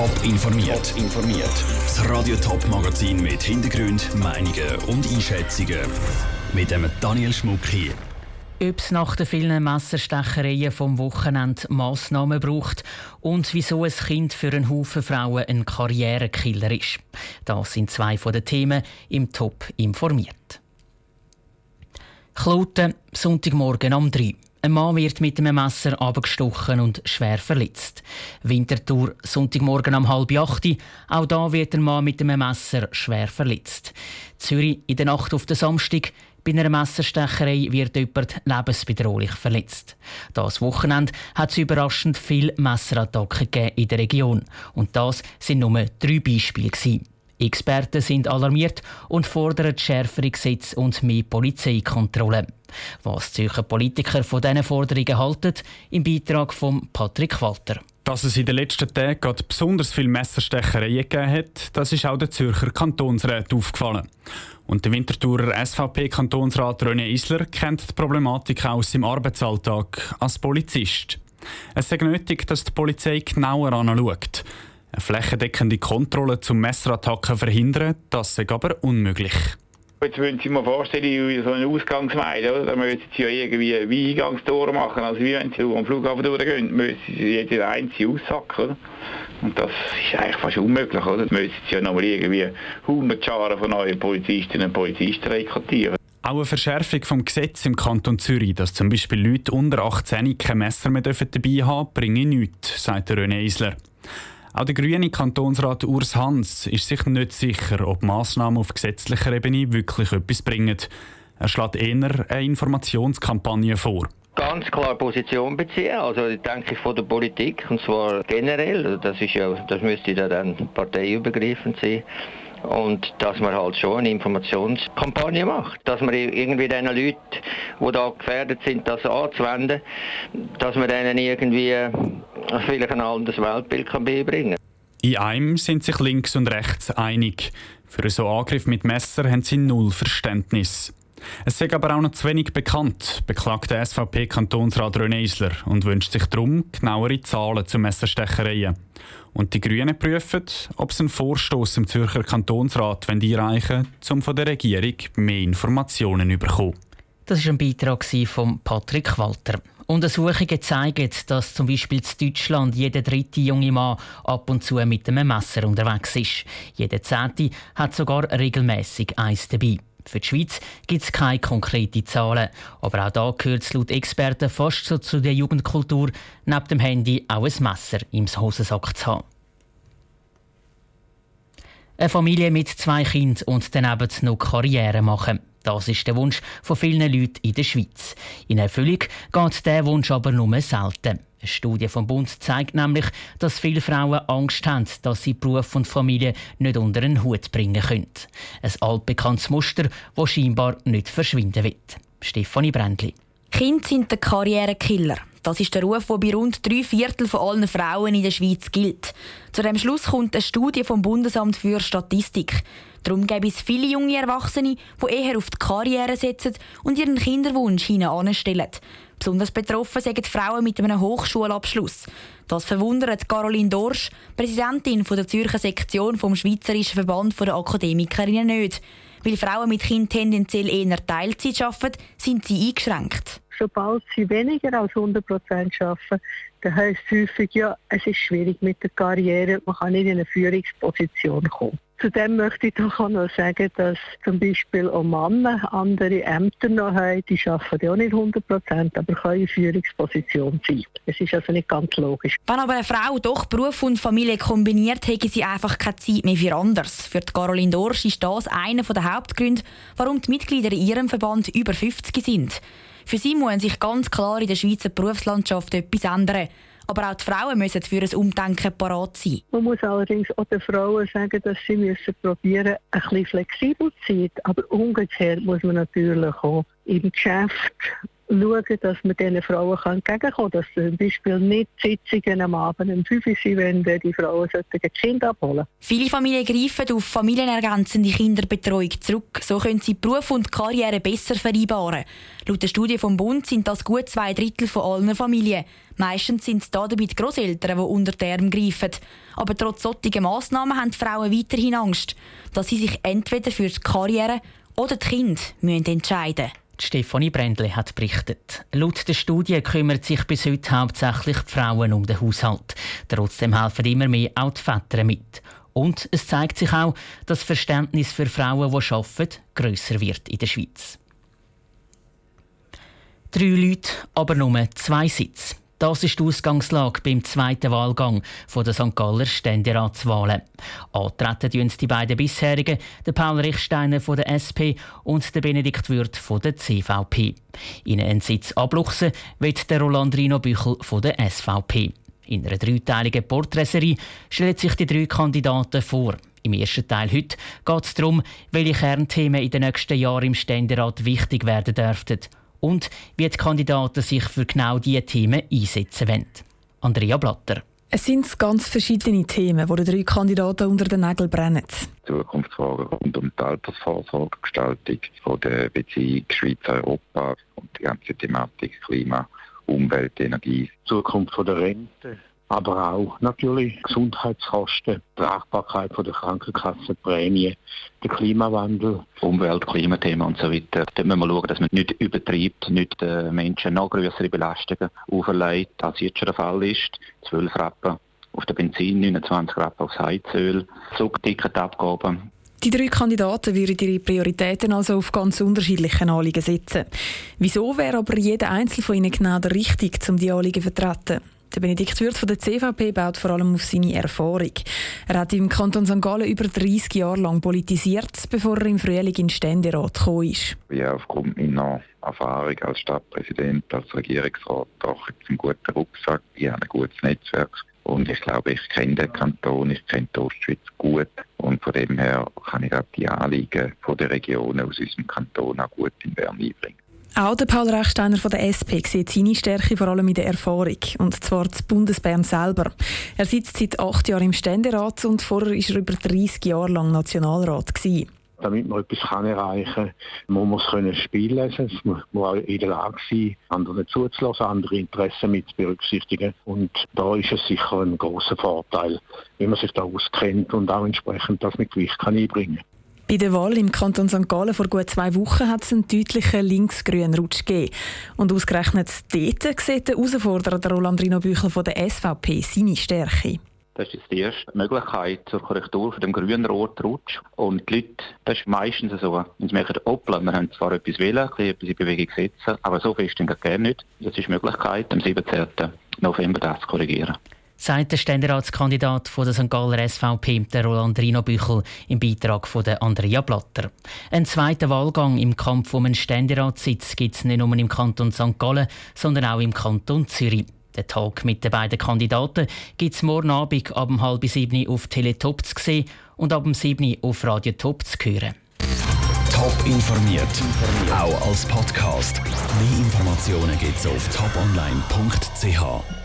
Top informiert. informiert. Das Radio Top Magazin mit Hintergrund, Meinungen und Einschätzungen mit dem Daniel Schmuck hier. Ob es nach den vielen Messerstechereien vom Wochenende Massnahmen braucht und wieso ein Kind für einen Haufen Frauen ein Karrierekiller ist. Das sind zwei von den Themen im Top informiert. Kloten, Sonntagmorgen um 3. Ein Mann wird mit einem Messer abgestochen und schwer verletzt. Winterthur, Sonntagmorgen um halb acht. Auch da wird ein Mann mit einem Messer schwer verletzt. Zürich in der Nacht auf den Samstag. Bei einer Messerstecherei wird jemand lebensbedrohlich verletzt. Das Wochenende hat es überraschend viele Messerattacken in der Region. Und das sind nur drei Beispiele. Gewesen. Experten sind alarmiert und fordern schärfere Gesetze und mehr Polizeikontrolle. Was die Zürcher Politiker von diesen Forderungen halten, im Beitrag von Patrick Walter. Dass es in den letzten Tagen besonders viele Messerstechereien gegeben hat, das ist auch der Zürcher Kantonsrat aufgefallen. Und der Winterthurer SVP-Kantonsrat René Isler kennt die Problematik aus seinem Arbeitsalltag als Polizist. Es ist nötig, dass die Polizei genauer anschaut. Eine flächendeckende Kontrolle zum Messerattacken verhindern, das ist aber unmöglich. Jetzt müssen Sie sich mal vorstellen, so eine Ausgangsmeile, oder? da müssen Sie ja irgendwie wie Eingangstore machen. Also wie wenn Sie am Flughafen durchgehen, müssen Sie jede einzelne aussacken. Oder? Und das ist eigentlich fast unmöglich. Oder? Da müssen Sie ja noch mal irgendwie 100 Scharen von neuen Polizistinnen und Polizisten rekrutieren. Auch eine Verschärfung vom Gesetz im Kanton Zürich, dass zum Beispiel Leute unter 18 kein Messer mehr dabei haben dürfen, bringe nichts, sagt René Isler. Auch der grüne Kantonsrat Urs Hans ist sich nicht sicher, ob Massnahmen auf gesetzlicher Ebene wirklich etwas bringen. Er schlägt eher eine Informationskampagne vor ganz klar Position beziehen. Also ich denke von der Politik und zwar generell. Das ist ja, das müsste dann parteiübergreifend sein. Und dass man halt schon eine Informationskampagne macht. Dass man irgendwie den Leuten, die da gefährdet sind, das anzuwenden, dass man denen irgendwie vielleicht ein anderes Weltbild kann beibringen In einem sind sich links und rechts einig. Für so Angriff mit Messer haben sie null Verständnis. Es ist aber auch noch zu wenig bekannt, beklagt der SVP-Kantonsrat René Isler und wünscht sich darum genauere Zahlen zu Messerstechereien. Und die Grünen prüfen, ob sie einen Vorstoß im Zürcher Kantonsrat einreichen um von der Regierung mehr Informationen zu bekommen. Das war ein Beitrag von Patrick Walter. Untersuchungen zeigen, dass zum Beispiel in Deutschland jeder dritte junge Mann ab und zu mit einem Messer unterwegs ist. Jeder zehnte hat sogar regelmäßig eins dabei. Für die Schweiz gibt es keine konkreten Zahlen. Aber auch da gehört es laut Experten fast so zu der Jugendkultur, neben dem Handy auch ein Messer im Hosensack zu haben. Eine Familie mit zwei Kindern und daneben noch Karriere machen. Das ist der Wunsch von vielen Leuten in der Schweiz. In Erfüllung geht dieser Wunsch aber nur selten. Eine Studie vom Bund zeigt nämlich, dass viele Frauen Angst haben, dass sie Beruf und Familie nicht unter einen Hut bringen können. Ein altbekanntes Muster, das scheinbar nicht verschwinden wird. Stefanie Brändli. Kinder sind der Karrierekiller. Das ist der Ruf, der bei rund drei Viertel von allen Frauen in der Schweiz gilt. Zu dem Schluss kommt eine Studie vom Bundesamt für Statistik. Darum gibt es viele junge Erwachsene, die eher auf die Karriere setzen und ihren Kinderwunsch hinanstellen. Besonders betroffen sind Frauen mit einem Hochschulabschluss. Das verwundert Caroline Dorsch, Präsidentin der Zürcher Sektion vom Schweizerischen Verband der Akademikerinnen nicht. Weil Frauen mit Kind tendenziell eher Teilzeit arbeiten, sind sie eingeschränkt. Sobald sie weniger als 100 Prozent arbeiten, dann heisst es häufig, ja, es ist schwierig mit der Karriere, man kann nicht in eine Führungsposition kommen. Zudem möchte ich doch auch noch sagen, dass zum Beispiel auch Männer andere Ämter noch haben, die arbeiten ja auch nicht 100 Prozent, aber können in Führungsposition sein. Es ist also nicht ganz logisch. Wenn aber eine Frau doch Beruf und Familie kombiniert, hätte sie einfach keine Zeit mehr für anderes. Für die Caroline Dorsch ist das einer der Hauptgründe, warum die Mitglieder in ihrem Verband über 50 sind. Für sie muss sich ganz klar in der Schweizer Berufslandschaft etwas ändern. Aber auch die Frauen müssen für ein Umdenken parat sein. Man muss allerdings auch den Frauen sagen, dass sie müssen probieren, ein bisschen flexibel zu sein. Aber umgekehrt muss man natürlich auch im Geschäft schauen, dass man diesen Frauen entgegenkommen kann. Dass zum Beispiel nicht Sitzungen am Abend um 5 Uhr sind, wenn die Frauen ein Kind abholen Viele Familien greifen auf familienergänzende Kinderbetreuung zurück. So können sie Beruf und Karriere besser vereinbaren. Laut der Studie vom Bund sind das gut zwei Drittel von allen Familien. Meistens sind es dabei die Großeltern, die unter die Arme greifen. Aber trotz solcher Massnahmen haben die Frauen weiterhin Angst, dass sie sich entweder für die Karriere oder die Kinder entscheiden müssen. Stefanie Brändle hat berichtet. Laut der Studie kümmert sich bis heute hauptsächlich die Frauen um den Haushalt. Trotzdem helfen immer mehr auch die Väter mit. Und es zeigt sich auch, dass das Verständnis für Frauen, die arbeiten, grösser wird in der Schweiz. Drei Leute, aber nur zwei Sitze. Das ist die Ausgangslage beim zweiten Wahlgang von der St. Galler Ständeratswahlen. Antreten tun die beiden bisherigen, der Paul Richsteiner von der SP und der Benedikt Würth von der CVP. Ihnen einen Sitz abluchsen wird der Rolandrino Büchel von der SVP. In einer dreiteiligen Porträtserie stellen sich die drei Kandidaten vor. Im ersten Teil heute geht es darum, welche Kernthemen in den nächsten Jahren im Ständerat wichtig werden dürften und wie die Kandidaten sich für genau diese Themen einsetzen wollen. Andrea Blatter. Es sind ganz verschiedene Themen, die die drei Kandidaten unter den Nägeln brennen. Zukunftsfragen rund um die Altersvorsorge, Gestaltung von der Beziehung Schweiz-Europa und die ganze Thematik Klima, Umwelt, Energie. Zukunft von der Rente, aber auch natürlich Gesundheitskosten, Tragbarkeit von der Krankenkasse, Prämien, der Klimawandel. Umwelt, Klimathema und so weiter. Da müssen wir schauen, dass man nicht übertreibt, nicht den Menschen noch größere Belastungen auferlegt, als jetzt schon der Fall ist. 12 Rappen auf der Benzin, 29 Rappen aufs Heizöl, Zugticketabgaben. Die drei Kandidaten würden ihre Prioritäten also auf ganz unterschiedliche Anliegen setzen. Wieso wäre aber jeder Einzelne von ihnen genau der Richtige, um die Anliegen zu vertreten? Der Benedikt Würth von der CVP baut vor allem auf seine Erfahrung. Er hat im Kanton St. Gallen über 30 Jahre lang politisiert, bevor er im Frühling in Ständerat gekommen ist. Ja, aufgrund meiner Erfahrung als Stadtpräsident, als Regierungsrat doch einen guten Rucksack. Ich habe ein gutes Netzwerk und ich glaube, ich kenne den Kanton, ich kenne die Ostschweiz gut und von dem her kann ich auch die Anliegen der Regionen aus unserem Kanton auch gut in Bern einbringen. Auch der Paul Rechsteiner von der SP sieht seine Stärke vor allem in der Erfahrung, und zwar das Bundesbern selber. Er sitzt seit acht Jahren im Ständerat und vorher war er über 30 Jahre lang Nationalrat. Gewesen. Damit man etwas kann erreichen kann, muss man es können spielen Es muss auch in der Lage sein, anderen zuzulassen, andere Interessen mit zu berücksichtigen. Und da ist es sicher ein großer Vorteil, wenn man sich da auskennt und auch entsprechend das mit Gewicht kann einbringen kann. Bei der Wahl im Kanton St. Gallen vor gut zwei Wochen hat es einen deutlichen linksgrünen Rutsch gegeben. Und ausgerechnet dort sieht der Herausforderer Roland Rino Büchel von der SVP seine Stärke. Das ist die erste Möglichkeit zur Korrektur von dem grünen Rotrutsch. Und die Leute, das ist meistens so, wenn sie merken, hoppla, wir haben zwar etwas wählen, etwas in Bewegung setzen, aber so fest gerne nicht. Das ist die Möglichkeit, am 17. November das zu korrigieren sagt der Ständeratskandidat von der St. Galler SVP, der Roland Rino Büchel, im Beitrag von der Andrea Blatter. Ein zweiter Wahlgang im Kampf um einen Ständeratssitz gibt es nicht nur im Kanton St. Gallen, sondern auch im Kanton Zürich. Den Talk mit den beiden Kandidaten gibt es morgen Abend ab um halb sieben auf Teletop zu sehen und ab um sieben auf Radio Top zu hören. Top informiert, auch als Podcast. Mehr Informationen gibt es auf toponline.ch.